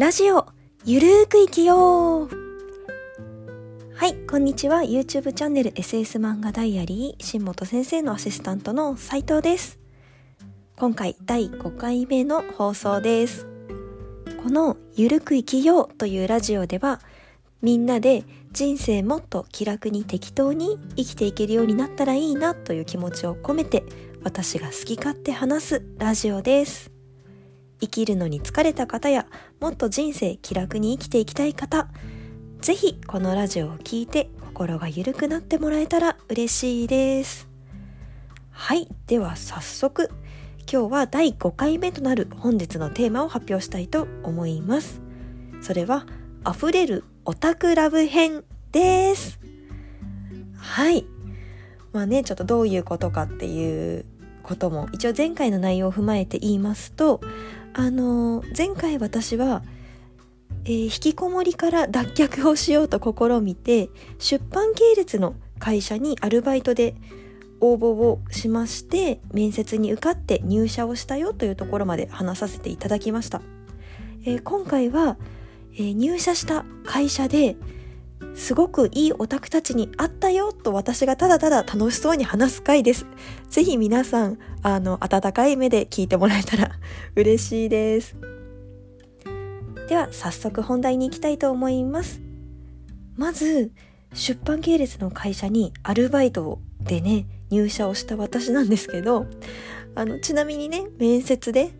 ラジオ、ゆるーく生きようはい、こんにちは。YouTube チャンネル SS 漫画ダイアリー、新本先生のアシスタントの斉藤です。今回第5回目の放送です。このゆるく生きようというラジオでは、みんなで人生もっと気楽に適当に生きていけるようになったらいいなという気持ちを込めて私が好き勝手話すラジオです。生きるのに疲れた方やもっと人生気楽に生きていきたい方ぜひこのラジオを聴いて心が緩くなってもらえたら嬉しいです。はいでは早速今日は第5回目となる本日のテーマを発表したいと思います。それは溢れるオタクラブ編です。はい。まあねちょっとどういうことかっていうことも一応前回の内容を踏まえて言いますとあの前回私は、えー、引きこもりから脱却をしようと試みて出版系列の会社にアルバイトで応募をしまして面接に受かって入社をしたよというところまで話させていただきました、えー、今回は、えー、入社した会社ですごくいいオタクたちに会ったよと私がただただ楽しそうに話す回です。ぜひ皆さん、あの、温かい目で聞いてもらえたら 嬉しいです。では、早速本題に行きたいと思います。まず、出版系列の会社にアルバイトでね、入社をした私なんですけど、あの、ちなみにね、面接で、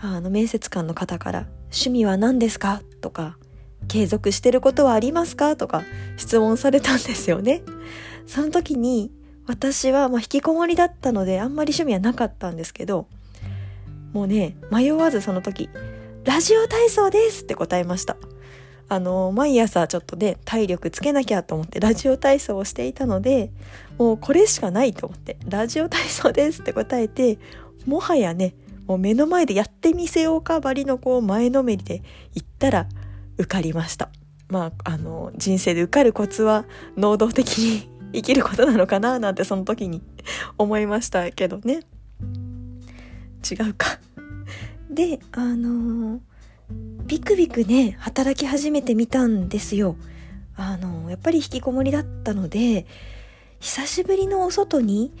あの、面接官の方から、趣味は何ですか？とか、継続してることはありますか？とか質問されたんですよね。その時に私はまあ引きこもりだったのであんまり趣味はなかったんですけど、もうね、迷わずその時、ラジオ体操ですって答えました。あの、毎朝ちょっとね、体力つけなきゃと思ってラジオ体操をしていたので、もうこれしかないと思って、ラジオ体操ですって答えて、もはやね、もう目の前でやってみせようかばりのこう前のめりで言ったら、受かりました。まあ、あの、人生で受かるコツは能動的に 生きることなのかななんてその時に 思いましたけどね。違うか。で、あのビクビクね、働き始めてみたんですよ。あのやっぱり引きこもりだったので、久しぶりのお外に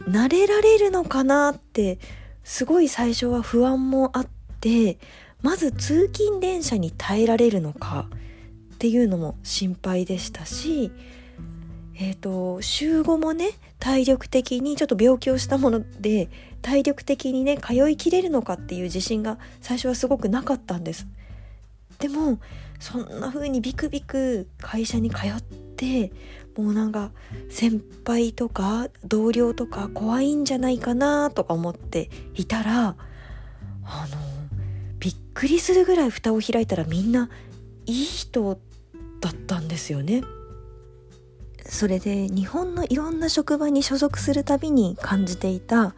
慣れられるのかなって、すごい最初は不安もあって、まず通勤電車に耐えられるのかっていうのも心配でしたし、えーと、週5もね体力的にちょっと病気をしたもので体力的にね通いきれるのかっていう自信が最初はすごくなかったんです。でもそんな風にビクビク会社に通ってもうなんか先輩とか同僚とか怖いんじゃないかなとか思っていたらあのびっくりするぐらい蓋を開いたらみんないい人だったんですよね。それで日本のいろんな職場に所属するたびに感じていた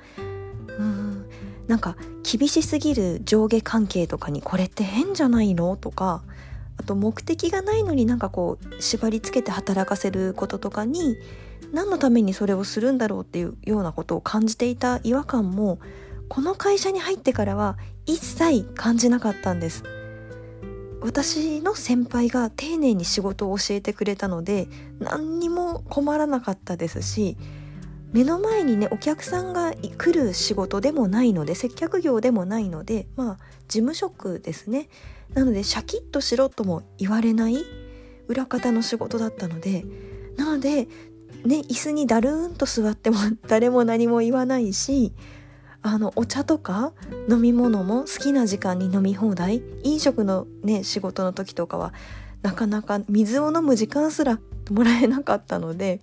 うんなんか厳しすぎる上下関係とかにこれって変じゃないの？とかあと目的がないのになんかこう縛りつけて働かせることとかに何のためにそれをするんだろうっていうようなことを感じていた違和感もこの会社に入ってからは一切感じなかったんです。私の先輩が丁寧に仕事を教えてくれたので何にも困らなかったですし目の前にねお客さんが来る仕事でもないので接客業でもないのでまあ事務職ですね。なのでシャキッとしろとも言われない裏方の仕事だったのでなのでね椅子にだるーんと座っても誰も何も言わないしあのお茶とか飲み物も好きな時間に飲み放題飲食のね仕事の時とかはなかなか水を飲む時間すらもらえなかったので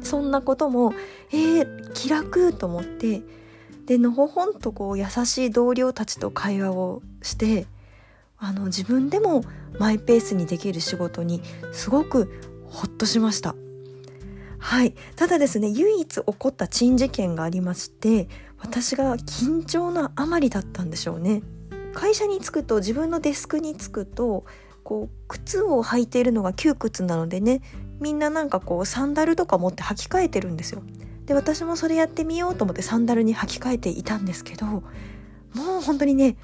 そんなこともえー、気楽と思ってでのほほんとこう優しい同僚たちと会話をしてあの自分でもマイペースにできる仕事にすごくほっとしました。はい。ただですね、唯一起こった珍事件がありまして、私が緊張のあまりだったんでしょうね。会社に着くと自分のデスクに着くとこう靴を履いているのが窮屈なのでねみんななんかこうサンダルとか持って履き替えてるんですよ。で私もそれやってみようと思ってサンダルに履き替えていたんですけどもう本当にね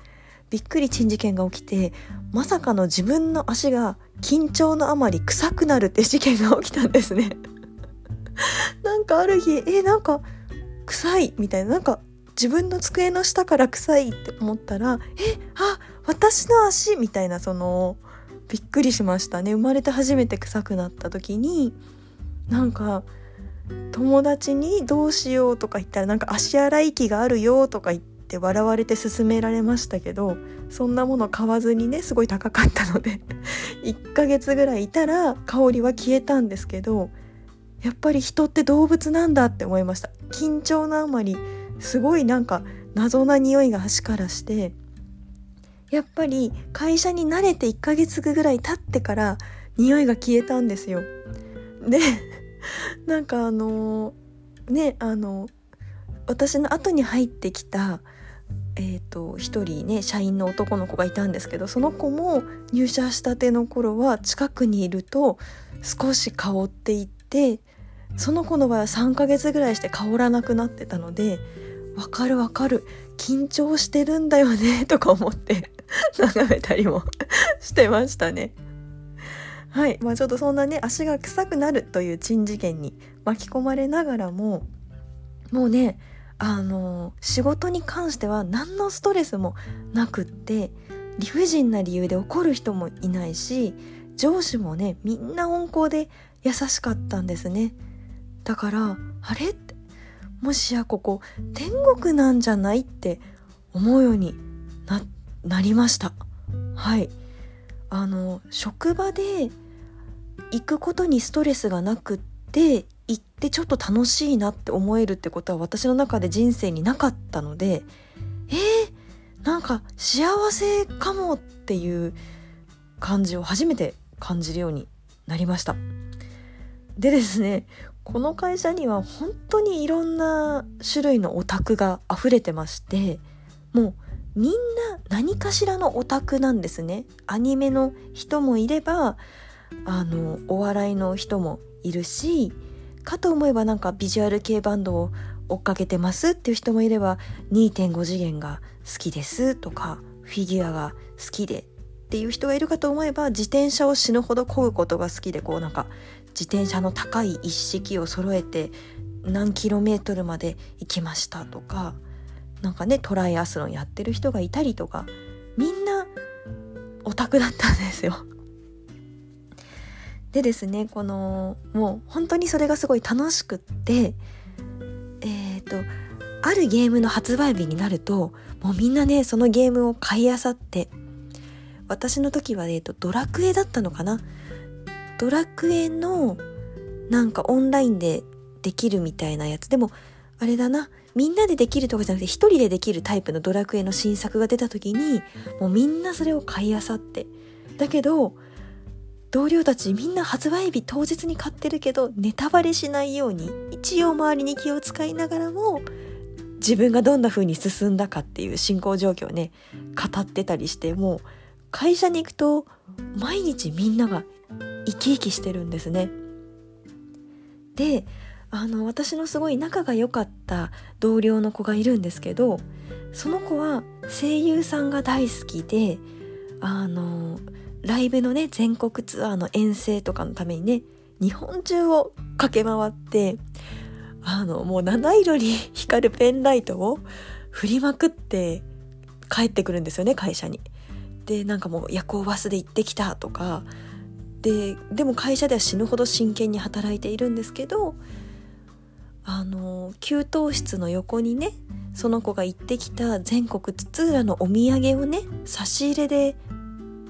びっくり珍事件が起きてまさかの自分の足が緊張のあまり臭くなるって事件が起きたんですね。なんかある日えなんか臭いみたいななんか自分の机の下から臭いって思ったらえあ私の足みたいなそのびっくりしましたね。生まれて初めて臭くなった時になんか友達にどうしようとか言ったらなんか足洗い機があるよとか言って笑われて勧められましたけどそんなもの買わずにねすごい高かったので 1ヶ月ぐらいいたら香りは消えたんですけどやっぱり人って動物なんだって思いました。緊張のあまりすごいなんか謎な匂いが足からしてやっぱり会社に慣れて1ヶ月ぐらい経ってから匂いが消えたんですよ。で なんかあのねあの私の後に入ってきたえーと、一人ね社員の男の子がいたんですけどその子も入社したての頃は近くにいると少し香っていってその子の場合は3ヶ月ぐらいして香らなくなってたので「わかるわかる。緊張してるんだよね」とか思って 眺めたりもしてましたね。はい。まあちょっとそんなね足が臭くなるという珍事件に巻き込まれながらももうねあの仕事に関しては何のストレスもなくって理不尽な理由で怒る人もいないし上司もねみんな温厚で優しかったんですね。だからあれもしやここ天国なんじゃないって思うようにななりました。はい。あの職場で行くことにストレスがなくって行ってちょっと楽しいなって思えるってことは私の中で人生になかったのでえー、なんか幸せかもっていう感じを初めて感じるようになりました。でですねこの会社には本当にいろんな種類のオタクが溢れてましてもうみんな何かしらのオタクなんですね。アニメの人もいればあのお笑いの人もいるしかと思えばなんかビジュアル系バンドを追っかけてますっていう人もいれば2.5次元が好きですとかフィギュアが好きでっていう人がいるかと思えば自転車を死ぬほど漕ぐことが好きでこうなんか自転車の高い一式を揃えて何キロメートルまで行きましたとかなんかねトライアスロンやってる人がいたりとかみんなオタクだったんですよ。でですねこのもう本当にそれがすごい楽しくってえっ、ー、とあるゲームの発売日になるともうみんなねそのゲームを買いあさって私の時は、えーと、ドラクエだったのかなドラクエのなんかオンラインでできるみたいなやつ。でもあれだな。みんなでできるとかじゃなくて一人でできるタイプのドラクエの新作が出た時にもうみんなそれを買いあさって。だけど同僚たちみんな発売日当日に買ってるけどネタバレしないように一応周りに気を使いながらも自分がどんな風に進んだかっていう進行状況をね語ってたりしてもう会社に行くと毎日みんなが生き生きしてるんですね。であの私のすごい仲が良かった同僚の子がいるんですけどその子は声優さんが大好きであのライブのね全国ツアーの遠征とかのためにね日本中を駆け回ってあのもう七色に光るペンライトを振りまくって帰ってくるんですよね会社に。でなんかもう夜行バスで行ってきたとかででも会社では死ぬほど真剣に働いているんですけどあの給湯室の横にねその子が行ってきた全国津々浦のお土産をね差し入れで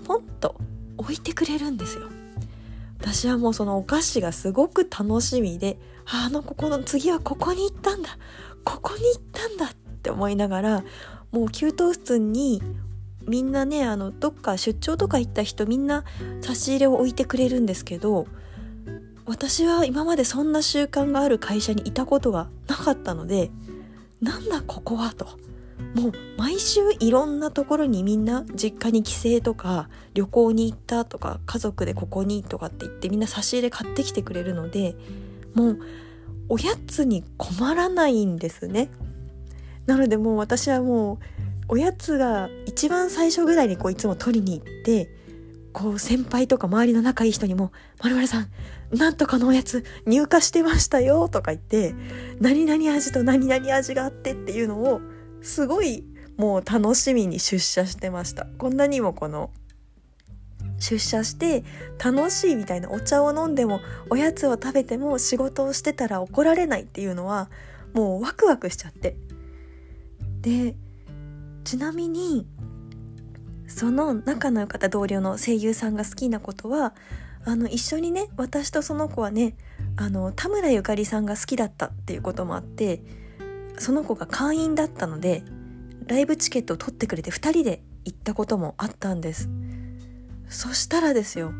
ポンと置いてくれるんですよ。私はもうそのお菓子がすごく楽しみであのここの次はここに行ったんだここに行ったんだって思いながらもう給湯室にみんなねあのどっか出張とか行った人みんな差し入れを置いてくれるんですけど私は今までそんな習慣がある会社にいたことがなかったのでなんだここはと。もう毎週いろんなところにみんな実家に帰省とか旅行に行ったとか家族でここにとかって言ってみんな差し入れ買ってきてくれるのでもうおやつに困らないんですね。なのでもう私はもうおやつが一番最初ぐらいにこういつも取りに行ってこう先輩とか周りの仲いい人にも「まるさんなんとかのおやつ入荷してましたよ」とか言って何々味と何々味があってっていうのをすごいもう楽しみに出社してました。こんなにもこの出社して楽しいみたいなお茶を飲んでもおやつを食べても仕事をしてたら怒られないっていうのはもうワクワクしちゃって。でちなみにその仲の良かった同僚の声優さんが好きなことはあの一緒にね私とその子はねあの田村ゆかりさんが好きだったっていうこともあってその子が会員だったのでライブチケットを取ってくれて2人で行ったこともあったんです。そしたらですよ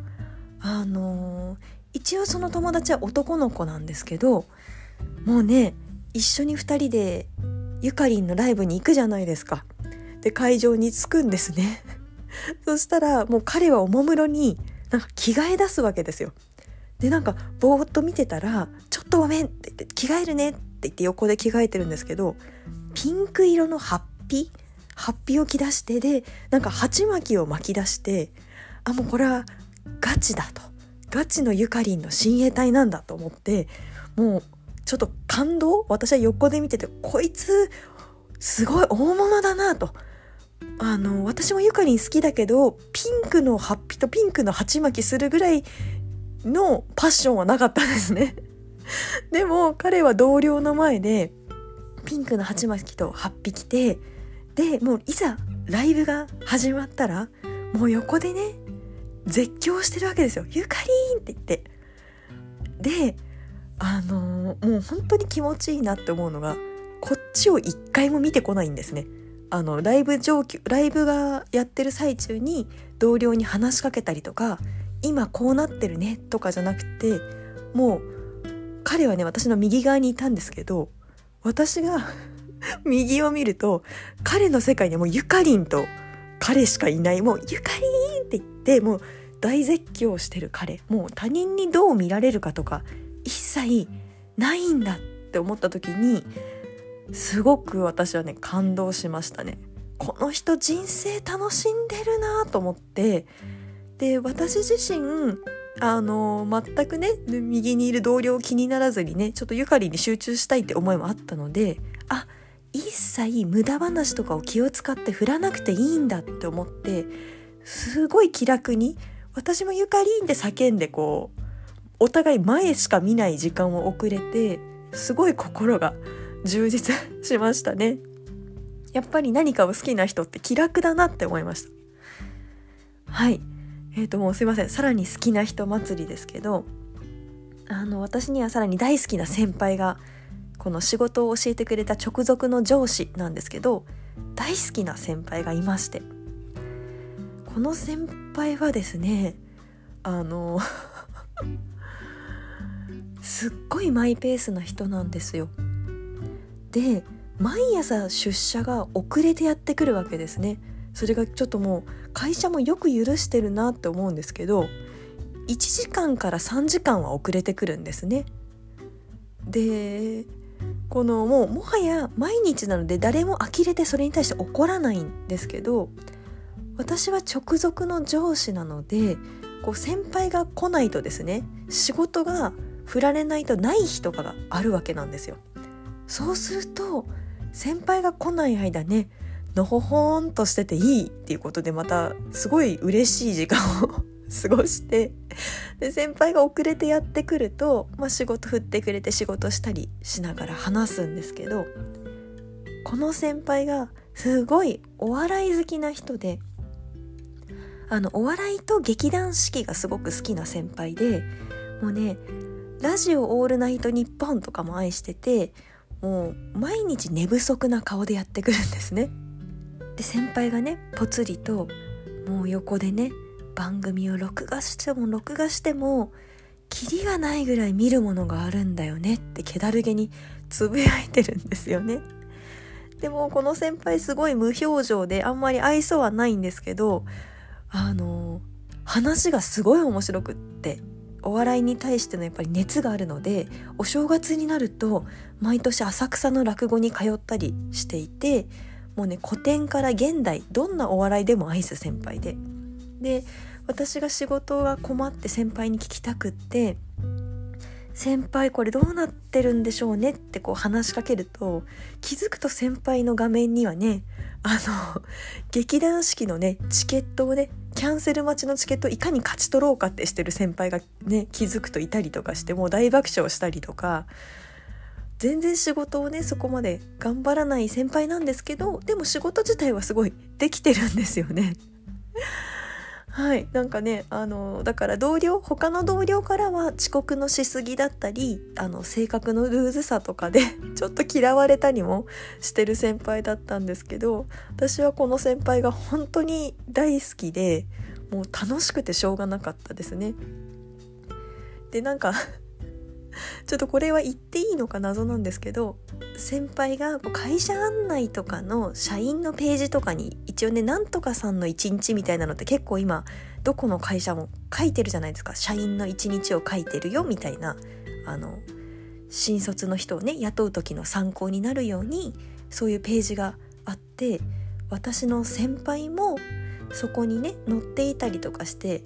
あのー、一応その友達は男の子なんですけどもうね一緒に2人でゆかりんのライブに行くじゃないですか。で会場に着くんですね。そしたらもう彼はおもむろになんか着替え出すわけですよ。でなんかぼーっと見てたら「ちょっとごめん」って言って「着替えるね」って言って横で着替えてるんですけどピンク色のハッピハッピを着出してでなんか鉢巻きを巻き出してあもうこれはガチだと。ガチのゆかりんの親衛隊なんだと思ってもうちょっと感動？私は横で見ててこいつすごい大物だなと。あの私もゆかりん好きだけどピンクのハッピとピンクの鉢巻きするぐらいのパッションはなかったんですね。でも彼は同僚の前でピンクの鉢巻きとハッピ着てでもういざライブが始まったらもう横でね絶叫してるわけですよ「ゆかりん!」って言って。であのー、もう本当に気持ちいいなって思うのがこっちを一回も見てこないんですね。あのライブ状況ライブがやってる最中に同僚に話しかけたりとか今こうなってるねとかじゃなくてもう彼はね私の右側にいたんですけど私が 右を見ると彼の世界にはもうゆかりんと彼しかいない。もうゆかりんって言ってもう大絶叫してる彼。もう他人にどう見られるかとか一切ないんだって思った時にすごく私はね感動しましたね。この人人生楽しんでるなと思って。で私自身あの全くね右にいる同僚気にならずにねちょっとゆかりに集中したいって思いもあったのであ一切無駄話とかを気を使って振らなくていいんだって思ってすごい気楽に私もゆかりんって叫んでこうお互い前しか見ない時間を遅れてすごい心が充実 しましたね。やっぱり何かを好きな人って気楽だなって思いました。はい。えっ、ー、ともうすいません。さらに好きな人祭りですけどあの私にはさらに大好きな先輩がこの仕事を教えてくれた直属の上司なんですけど大好きな先輩がいまして。この先輩はですねあの すっごいマイペースな人なんですよ。で毎朝出社が遅れてやってくるわけですねそれがちょっともう会社もよく許してるなって思うんですけど1時間から3時間は遅れてくるんですねでこのもうもはや毎日なので誰も呆れてそれに対して怒らないんですけど私は直属の上司なのでこう先輩が来ないとですね仕事が振られないとない日とかがあるわけなんですよ。そうすると先輩が来ない間ねのほほんとしてていいっていうことでまたすごい嬉しい時間を 過ごしてで先輩が遅れてやってくると、まあ、仕事振ってくれて仕事したりしながら話すんですけどこの先輩がすごいお笑い好きな人であのお笑いと劇団四季がすごく好きな先輩でもうねラジオオールナイトニッポンとかも愛しててもう毎日寝不足な顔でやってくるんですね。で先輩がねぽつりともう横でね番組を録画しても録画してもキリがないぐらい見るものがあるんだよねって気だるげにつぶやいてるんですよね。でもこの先輩すごい無表情であんまり愛想はないんですけどあの話がすごい面白くってお笑いに対してのやっぱり熱があるのでお正月になると毎年浅草の落語に通ったりしていてもうね古典から現代どんなお笑いでも愛す先輩で。で私が仕事が困って先輩に聞きたくって「先輩これどうなってるんでしょうね」ってこう話しかけると気づくと先輩の画面にはねあの劇団四季のねチケットをねキャンセル待ちのチケットいかに勝ち取ろうかってしてる先輩がね気づくといたりとかしてもう大爆笑したりとか全然仕事をねそこまで頑張らない先輩なんですけどでも仕事自体はすごいできてるんですよね。はいなんかねあのだから同僚他の同僚からは遅刻のしすぎだったりあの性格のルーズさとかで ちょっと嫌われたりもしてる先輩だったんですけど私はこの先輩が本当に大好きでもう楽しくてしょうがなかったですね。でなんか ちょっとこれは言っていいのか謎なんですけど先輩が会社案内とかの社員のページとかに一応ねなんとかさんの一日みたいなのって結構今どこの会社も書いてるじゃないですか。社員の一日を書いてるよみたいなあの新卒の人をね雇う時の参考になるようにそういうページがあって私の先輩もそこにね載っていたりとかして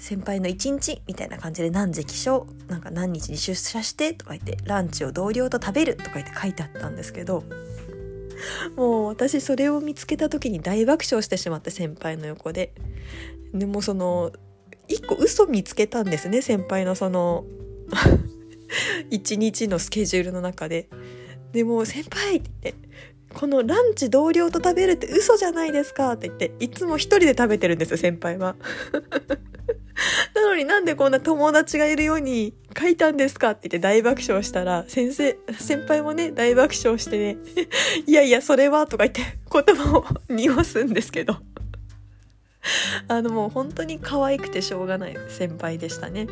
先輩の一日みたいな感じで何時起床なんか何日に出社してとか言ってランチを同僚と食べるとか言って書いてあったんですけどもう私それを見つけた時に大爆笑してしまって先輩の横ででもその一個嘘見つけたんですね先輩のその 一日のスケジュールの中で。でも先輩って言ってこのランチ同僚と食べるって嘘じゃないですかって言っていつも一人で食べてるんですよ先輩は なのになんでこんな友達がいるように書いたんですかって言って大爆笑したら、先生、先輩もね、大爆笑してね、いやいや、それは、とか言って言葉を濁すんですけど。あのもう本当に可愛くてしょうがない先輩でしたね。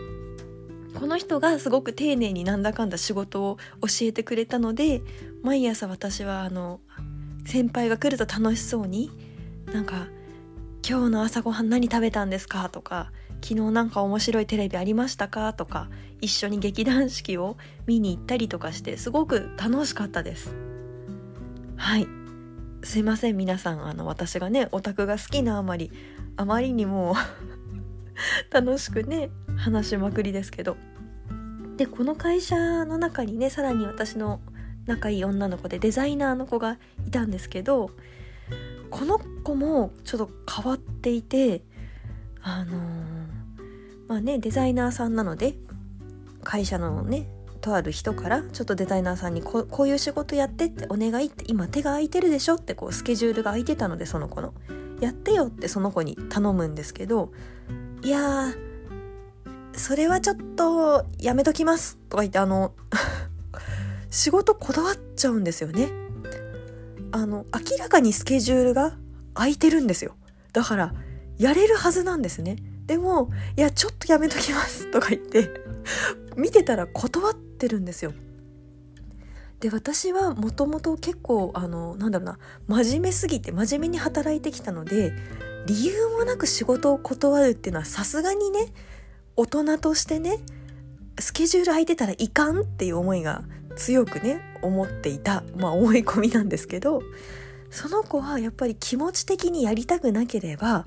この人がすごく丁寧になんだかんだ仕事を教えてくれたので毎朝私はあの先輩が来ると楽しそうになんか「今日の朝ごはん何食べたんですか?」とか昨日なんか面白いテレビありましたか？とか一緒に劇団四季を見に行ったりとかしてすごく楽しかったです。はい。すいません皆さんあの私がねオタクが好きなあまりあまりにも 楽しくね話しまくりですけど。でこの会社の中にねさらに私の仲いい女の子でデザイナーの子がいたんですけどこの子もちょっと変わっていてあのーまあねデザイナーさんなので会社のねとある人からちょっとデザイナーさんにここういう仕事やってってお願いって今手が空いてるでしょってこうスケジュールが空いてたのでその子の。やってよってその子に頼むんですけどいやそれはちょっとやめときますとか言ってあの 仕事こだわっちゃうんですよね。あの明らかにスケジュールが空いてるんですよ。だからやれるはずなんですね。でも「いやちょっとやめときます」とか言って見てたら断ってるんですよ。で私はもともと結構あのなんだろうな真面目すぎて真面目に働いてきたので理由もなく仕事を断るっていうのはさすがにね大人としてねスケジュール空いてたらいかんっていう思いが強くね思っていたまあ思い込みなんですけどその子はやっぱり気持ち的にやりたくなければ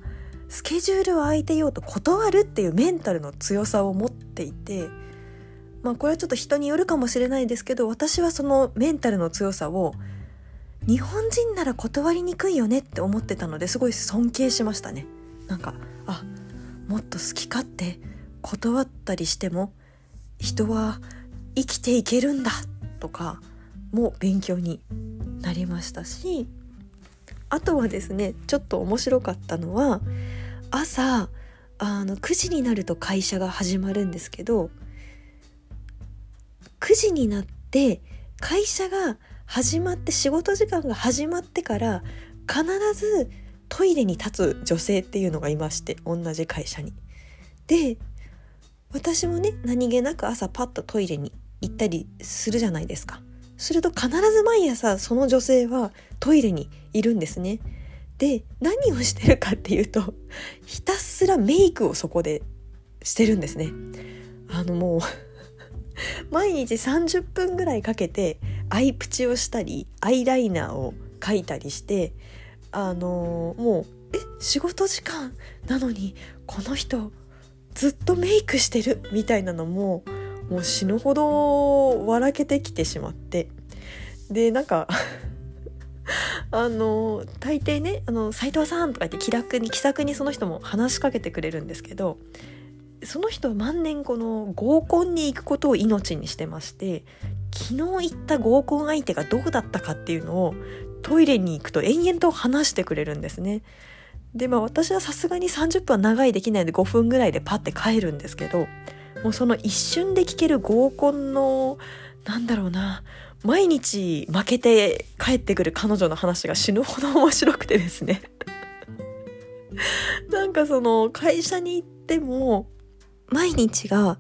スケジュールを空いてようと断るっていうメンタルの強さを持っていてまあこれはちょっと人によるかもしれないですけど私はそのメンタルの強さを日本人なら断りにくいよねって思ってたのですごい尊敬しましたね。なんかあもっと好き勝手断ったりしても人は生きていけるんだとかも勉強になりましたしあとはですねちょっと面白かったのは朝あの9時になると会社が始まるんですけど9時になって会社が始まって仕事時間が始まってから必ずトイレに立つ女性っていうのがいまして同じ会社に。で私もね何気なく朝パッとトイレに行ったりするじゃないですか。すると必ず毎朝その女性はトイレにいるんですね。で何をしてるかっていうとひたすらメイクをそこでしてるんですね。あのもう 毎日30分ぐらいかけてアイプチをしたりアイライナーを書いたりしてあのー、もうえ仕事時間なのにこの人ずっとメイクしてるみたいなのももう死ぬほど笑けてきてしまってでなんか あの大抵ね「あの斉藤さん」とか言って気楽に気さくにその人も話しかけてくれるんですけどその人は万年この合コンに行くことを命にしてまして昨日行った合コン相手がどうだったかっていうのをトイレに行くと延々と話してくれるんですね。でまあ私はさすがに30分は長いできないので5分ぐらいでパッて帰るんですけどもうその一瞬で聞ける合コンのなんだろうな毎日負けて帰ってくる彼女の話が死ぬほど面白くてですね。なんかその会社に行っても毎日が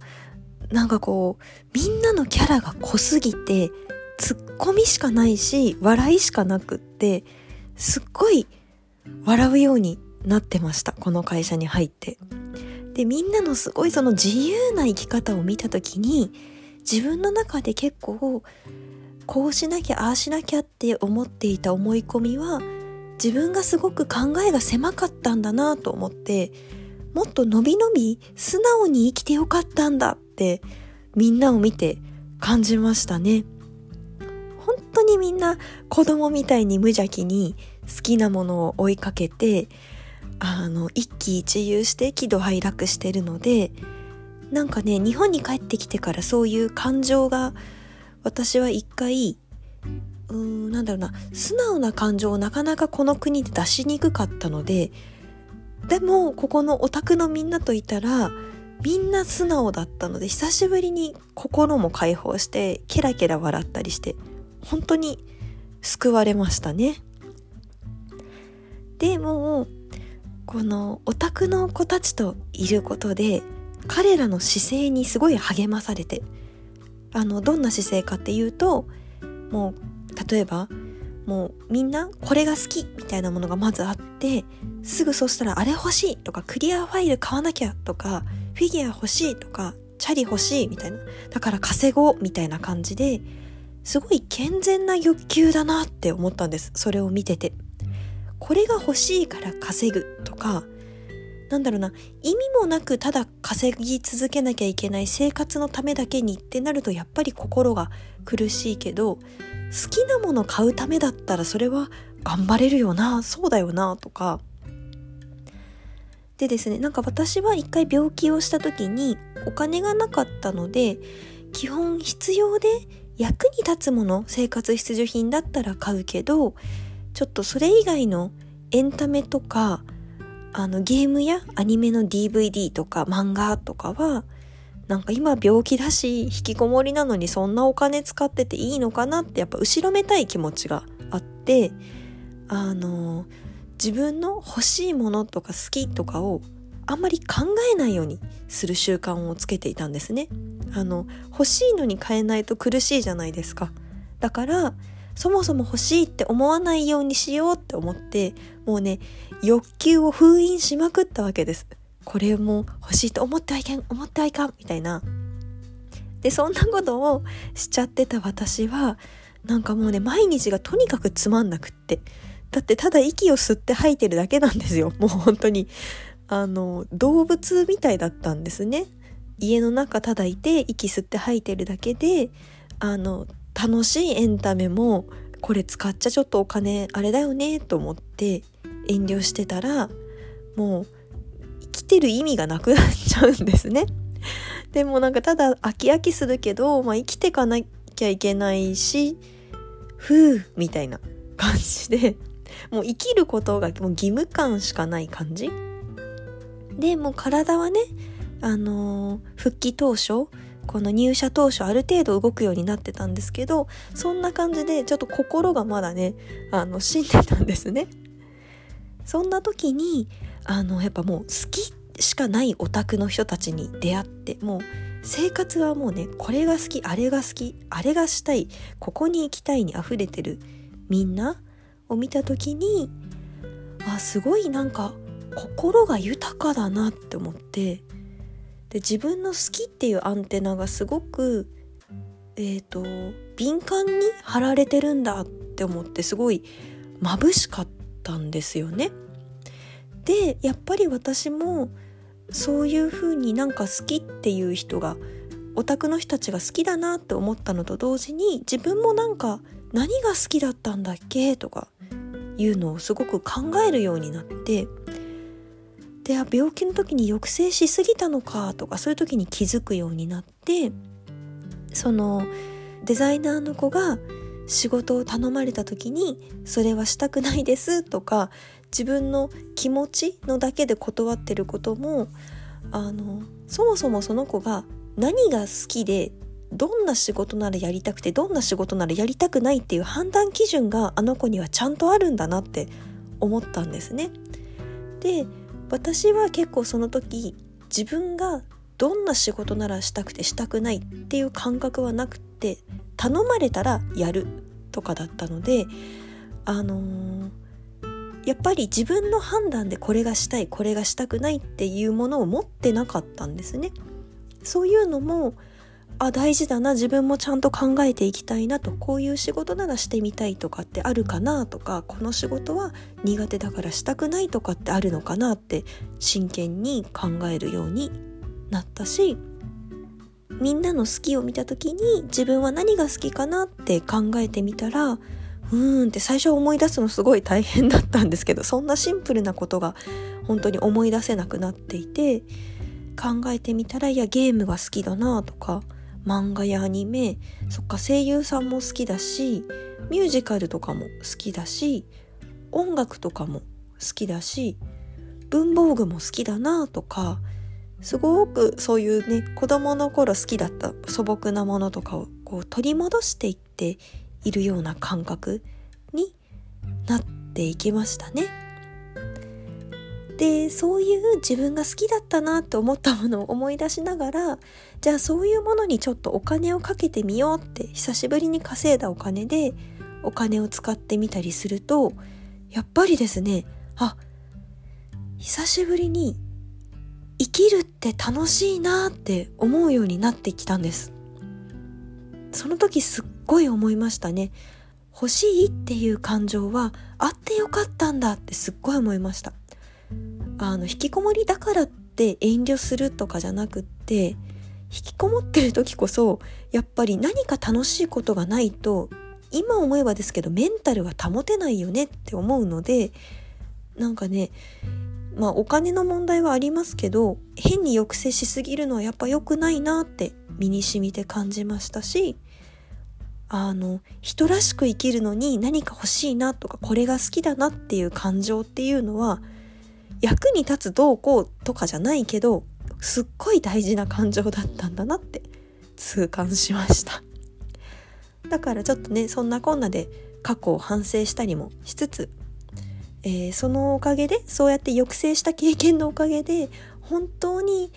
なんかこうみんなのキャラが濃すぎてツッコミしかないし笑いしかなくってすっごい笑うようになってましたこの会社に入って。でみんなのすごいその自由な生き方を見た時に自分の中で結構こうしなきゃああしなきゃって思っていた思い込みは自分がすごく考えが狭かったんだなと思ってもっとのびのび素直に生きてよかったんだってみんなを見て感じましたね。本当にみんな子供みたいに無邪気に好きなものを追いかけてあの一喜一憂して喜怒哀楽してるのでなんかね日本に帰ってきてからそういう感情が私は一回うーんなんだろうな素直な感情をなかなかこの国で出しにくかったのででもここのオタクのみんなといたらみんな素直だったので久しぶりに心も解放してケラケラ笑ったりして本当に救われましたね。でもこのオタクの子たちといることで彼らの姿勢にすごい励まされてあのどんな姿勢かっていうともう例えばもうみんなこれが好きみたいなものがまずあってすぐそしたらあれ欲しいとかクリアファイル買わなきゃとかフィギュア欲しいとかチャリ欲しいみたいなだから稼ごうみたいな感じですごい健全な欲求だなって思ったんですそれを見てて。これが欲しいから稼ぐとかなんだろうな。意味もなくただ稼ぎ続けなきゃいけない生活のためだけにってなるとやっぱり心が苦しいけど好きなもの買うためだったらそれは頑張れるよな。そうだよな。とか。でですねなんか私は一回病気をした時にお金がなかったので基本必要で役に立つもの生活必需品だったら買うけどちょっとそれ以外のエンタメとかあのゲームやアニメの DVD とか漫画とかはなんか今病気だし引きこもりなのにそんなお金使ってていいのかなってやっぱ後ろめたい気持ちがあってあの自分の欲しいものとか好きとかをあんまり考えないようにする習慣をつけていたんですね。あの欲しいのに買えないと苦しいじゃないですか。だからそもそも欲しいって思わないようにしようって思ってもうね欲求を封印しまくったわけです。これも欲しいと思ってはいけん思ってはいかんみたいな。でそんなことをしちゃってた私はなんかもうね毎日がとにかくつまんなくって。だってただ息を吸って吐いてるだけなんですよ。もう本当に。あの動物みたいだったんですね。家の中ただいて息吸って吐いてるだけであの楽しいエンタメもこれ使っちゃちょっとお金あれだよねと思って遠慮してたらもう生きてる意味がなくなっちゃうんですね。でもなんかただ飽き飽きするけど、まあ、生きてかなきゃいけないしふうみたいな感じでもう生きることがもう義務感しかない感じでもう体はねあのー、復帰当初この入社当初ある程度動くようになってたんですけどそんな感じでちょっと心がまだねあの死んでたんですね。そんな時にあのやっぱもう好きしかないオタクの人たちに出会ってもう生活はもうねこれが好きあれが好きあれがしたいここに行きたいに溢れてるみんなを見た時にあすごいなんか心が豊かだなって思ってで自分の好きっていうアンテナがすごくえっ、ー、と敏感に貼られてるんだって思ってすごい眩しかったんですよね。でやっぱり私もそういう風になんか好きっていう人がオタクの人たちが好きだなって思ったのと同時に自分もなんか何が好きだったんだっけとかいうのをすごく考えるようになってで病気の時に抑制しすぎたのかとかそういう時に気づくようになってそのデザイナーの子が仕事を頼まれた時にそれはしたくないですとか自分の気持ちのだけで断ってることもあのそもそもその子が何が好きでどんな仕事ならやりたくてどんな仕事ならやりたくないっていう判断基準があの子にはちゃんとあるんだなって思ったんですね。で私は結構その時自分がどんな仕事ならしたくてしたくないっていう感覚はなくって頼まれたらやるとかだったのであのー、やっぱり自分の判断でこれがしたいこれがしたくないっていうものを持ってなかったんですね。そういうのもあ大事だな自分もちゃんと考えていきたいなとこういう仕事ならしてみたいとかってあるかなとかこの仕事は苦手だからしたくないとかってあるのかなって真剣に考えるようになったしみんなの好きを見た時に自分は何が好きかなって考えてみたらうーんって最初思い出すのすごい大変だったんですけどそんなシンプルなことが本当に思い出せなくなっていて考えてみたらいやゲームが好きだなとか漫画やアニメそっか声優さんも好きだしミュージカルとかも好きだし音楽とかも好きだし文房具も好きだなとかすごくそういうね子供の頃好きだった素朴なものとかをこう取り戻していっているような感覚になっていきましたね。でそういう自分が好きだったなって思ったものを思い出しながらじゃあそういうものにちょっとお金をかけてみようって久しぶりに稼いだお金でお金を使ってみたりするとやっぱりですねあ久しぶりに生きるって楽しいなって思うようになってきたんです。その時すっごい思いましたね。欲しいっていう感情はあってよかったんだってすっごい思いました。あの引きこもりだからって遠慮するとかじゃなくって引きこもってる時こそやっぱり何か楽しいことがないと今思えばですけどメンタルは保てないよねって思うのでなんかねまあお金の問題はありますけど変に抑制しすぎるのはやっぱ良くないなって身に染みて感じましたしあの人らしく生きるのに何か欲しいなとかこれが好きだなっていう感情っていうのは役に立つどうこうとかじゃないけどすっごい大事な感情だったんだなって痛感しました。だからちょっとねそんなこんなで過去を反省したりもしつつ、えー、そのおかげでそうやって抑制した経験のおかげで本当に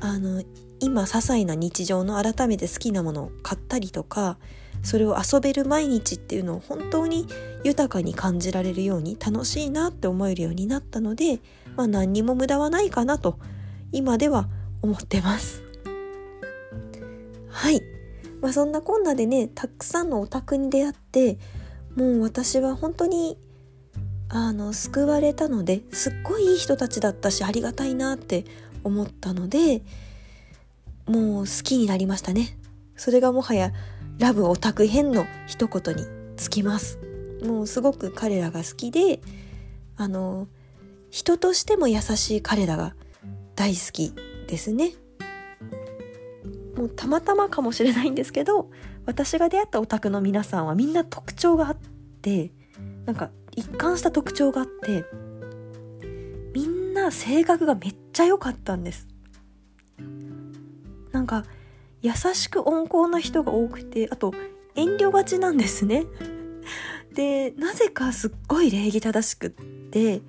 あの今些細な日常の改めて好きなものを買ったりとかそれを遊べる毎日っていうのを本当に豊かに感じられるように楽しいなって思えるようになったので、まあ、何にも無駄はないかなと今では思ってます。はい。まあ、そんなこんなでねたくさんのオタクに出会ってもう私は本当にあの救われたのですっごいいい人たちだったしありがたいなって思ったのでもう好きになりましたね。それがもはやラブオタク編の一言につきますもうすごく彼らが好きであの人としても優しい彼らが大好きですね。もうたまたまかもしれないんですけど私が出会ったオタクの皆さんはみんな特徴があってなんか一貫した特徴があってみんな性格がめっちゃ良かったんです。なんか優しく温厚な人が多くてあと遠慮がちなんですね。でなぜかすっごい礼儀正しくって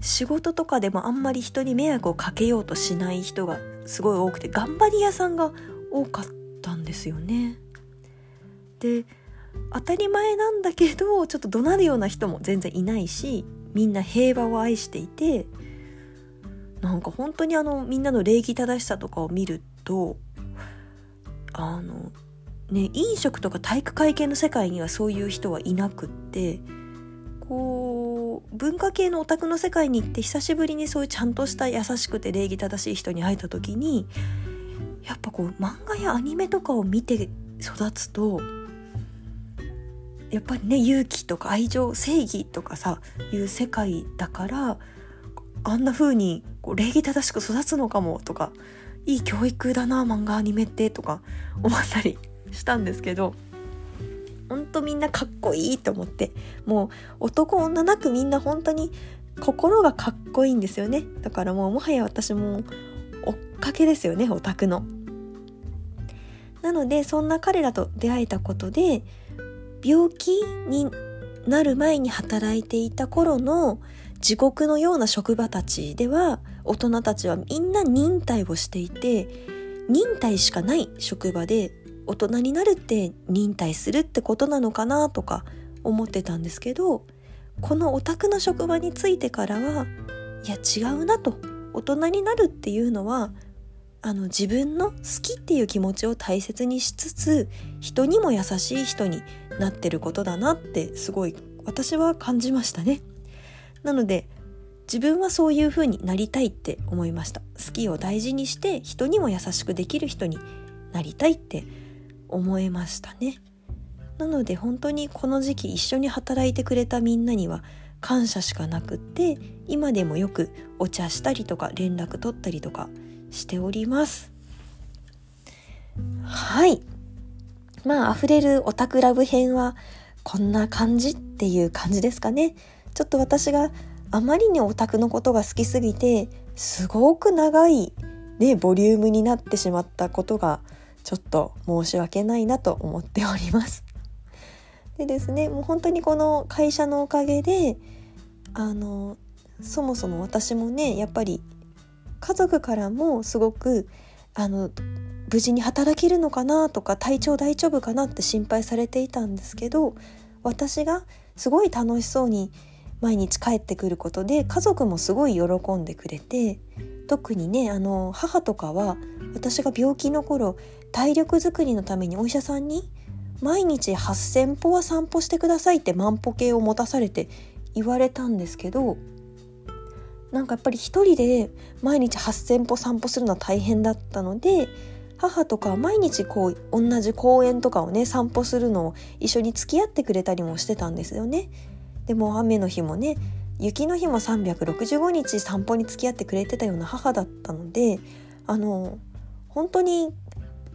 仕事とかでもあんまり人に迷惑をかけようとしない人がすごい多くて頑張り屋さんが多かったんですよね。で当たり前なんだけどちょっと怒鳴るような人も全然いないしみんな平和を愛していてなんか本当にあのみんなの礼儀正しさとかを見るとあのね飲食とか体育会系の世界にはそういう人はいなくってこう文化系のオタクの世界に行って久しぶりにそういうちゃんとした優しくて礼儀正しい人に会えた時にやっぱこう漫画やアニメとかを見て育つとやっぱりね勇気とか愛情正義とかさいう世界だからあんな風にこう礼儀正しく育つのかもとかいい教育だな漫画アニメってとか思ったりしたんですけどほんとみんなかっこいいと思ってもう男女なくみんな本当に心がかっこいいんですよねだからもうもはや私も追っかけですよねオタクの。なのでそんな彼らと出会えたことで病気になる前に働いていた頃の地獄のような職場たちでは大人たちはみんな忍耐をしていて忍耐しかない職場で大人になるって忍耐するってことなのかなとか思ってたんですけどこのオタクの職場についてからはいや違うなと大人になるっていうのはあの自分の好きっていう気持ちを大切にしつつ人にも優しい人になってることだなってすごい私は感じましたね。なので自分はそういう風になりたいって思いました。好きを大事にして人にも優しくできる人になりたいって思えましたね。なので本当にこの時期一緒に働いてくれたみんなには感謝しかなくって今でもよくお茶したりとか連絡取ったりとかしております。はい。まあ溢れるオタクラブ編はこんな感じっていう感じですかね。ちょっと私があまりにオタクのことが好きすぎてすごく長いねボリュームになってしまったことがちょっと申し訳ないなと思っております。でですねもう本当にこの会社のおかげであのそもそも私もねやっぱり家族からもすごくあの無事に働けるのかなとか体調大丈夫かなって心配されていたんですけど私がすごい楽しそうに毎日帰ってくることで家族もすごい喜んでくれて特にねあの母とかは私が病気の頃体力づくりのためにお医者さんに毎日8,000歩は散歩してくださいって万歩計を持たされて言われたんですけどなんかやっぱり一人で毎日8,000歩散歩するのは大変だったので母とか毎日こう同じ公園とかをね散歩するのを一緒に付き合ってくれたりもしてたんですよね。でも雨の日もね雪の日も365日散歩に付き合ってくれてたような母だったのであの本当に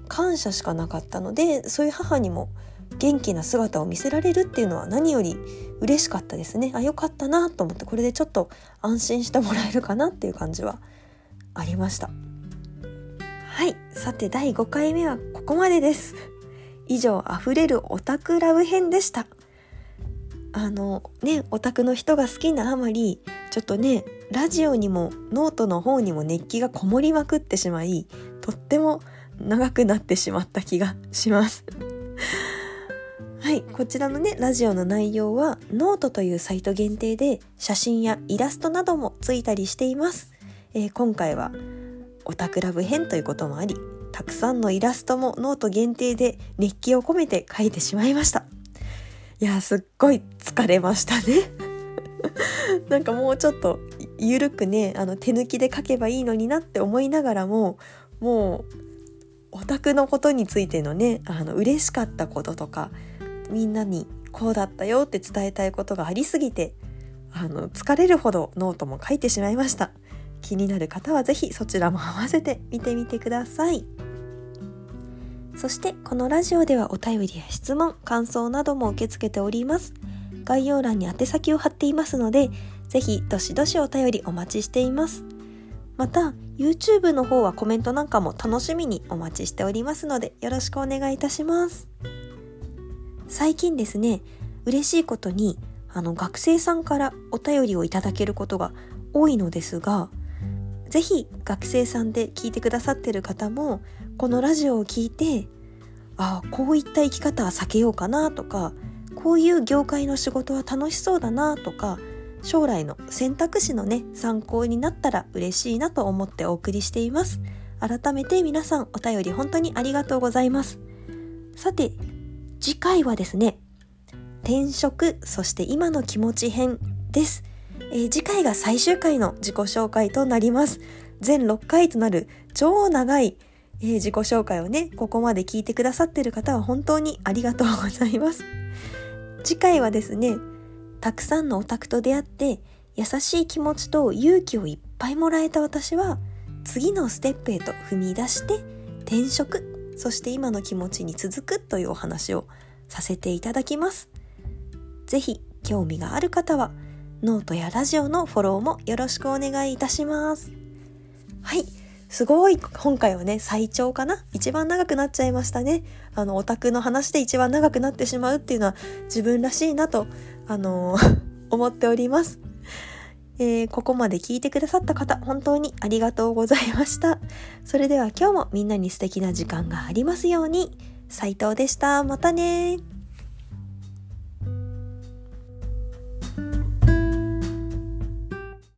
感謝しかなかったのでそういう母にも元気な姿を見せられるっていうのは何より嬉しかったですね。あよかったなと思ってこれでちょっと安心してもらえるかなっていう感じはありました。はいさて第5回目はここまでです。以上溢れるオタクラブ編でした。あのねオタクの人が好きなあまりちょっとねラジオにもノートの方にも熱気がこもりまくってしまいとっても長くなってしまった気がします はい、こちらのね、ラジオの内容は、ノートというサイト限定で、写真やイラストなどもついたりしています。えー、今回は、オタクラブ編ということもあり、たくさんのイラストもノート限定で熱気を込めて書いてしまいました。いやすっごい疲れましたね なんかもうちょっとゆるくねあの手抜きで書けばいいのになって思いながらももうオタクのことについてのねあの嬉しかったこととかみんなにこうだったよって伝えたいことがありすぎてあの疲れるほどノートも書いてしまいました気になる方は是非そちらも合わせて見てみてください。そしてこのラジオではお便りや質問、感想なども受け付けております。概要欄に宛先を貼っていますので、ぜひどしどしお便りお待ちしています。また、YouTube の方はコメントなんかも楽しみにお待ちしておりますので、よろしくお願いいたします。最近ですね、嬉しいことに、あの、学生さんからお便りをいただけることが多いのですが、ぜひ学生さんで聞いてくださってる方もこのラジオを聞いてああこういった生き方は避けようかなとかこういう業界の仕事は楽しそうだなとか将来の選択肢のね参考になったら嬉しいなと思ってお送りしています。改めて皆さんお便り本当にありがとうございます。さて次回はですね転職そして今の気持ち編です。えー、次回が最終回の自己紹介となります。全6回となる超長い、えー、自己紹介をね、ここまで聞いてくださってる方は本当にありがとうございます。次回はですね、たくさんのオタクと出会って、優しい気持ちと勇気をいっぱいもらえた私は、次のステップへと踏み出して転職、そして今の気持ちに続くというお話をさせていただきます。ぜひ興味がある方は、ノートやラジオのフォローもよろしくお願いいたします。はい。すごい、今回はね、最長かな？一番長くなっちゃいましたね。あの、オタクの話で一番長くなってしまうっていうのは自分らしいなと、あのー、思っております。えー、ここまで聞いてくださった方、本当にありがとうございました。それでは今日もみんなに素敵な時間がありますように。斉藤でした。またね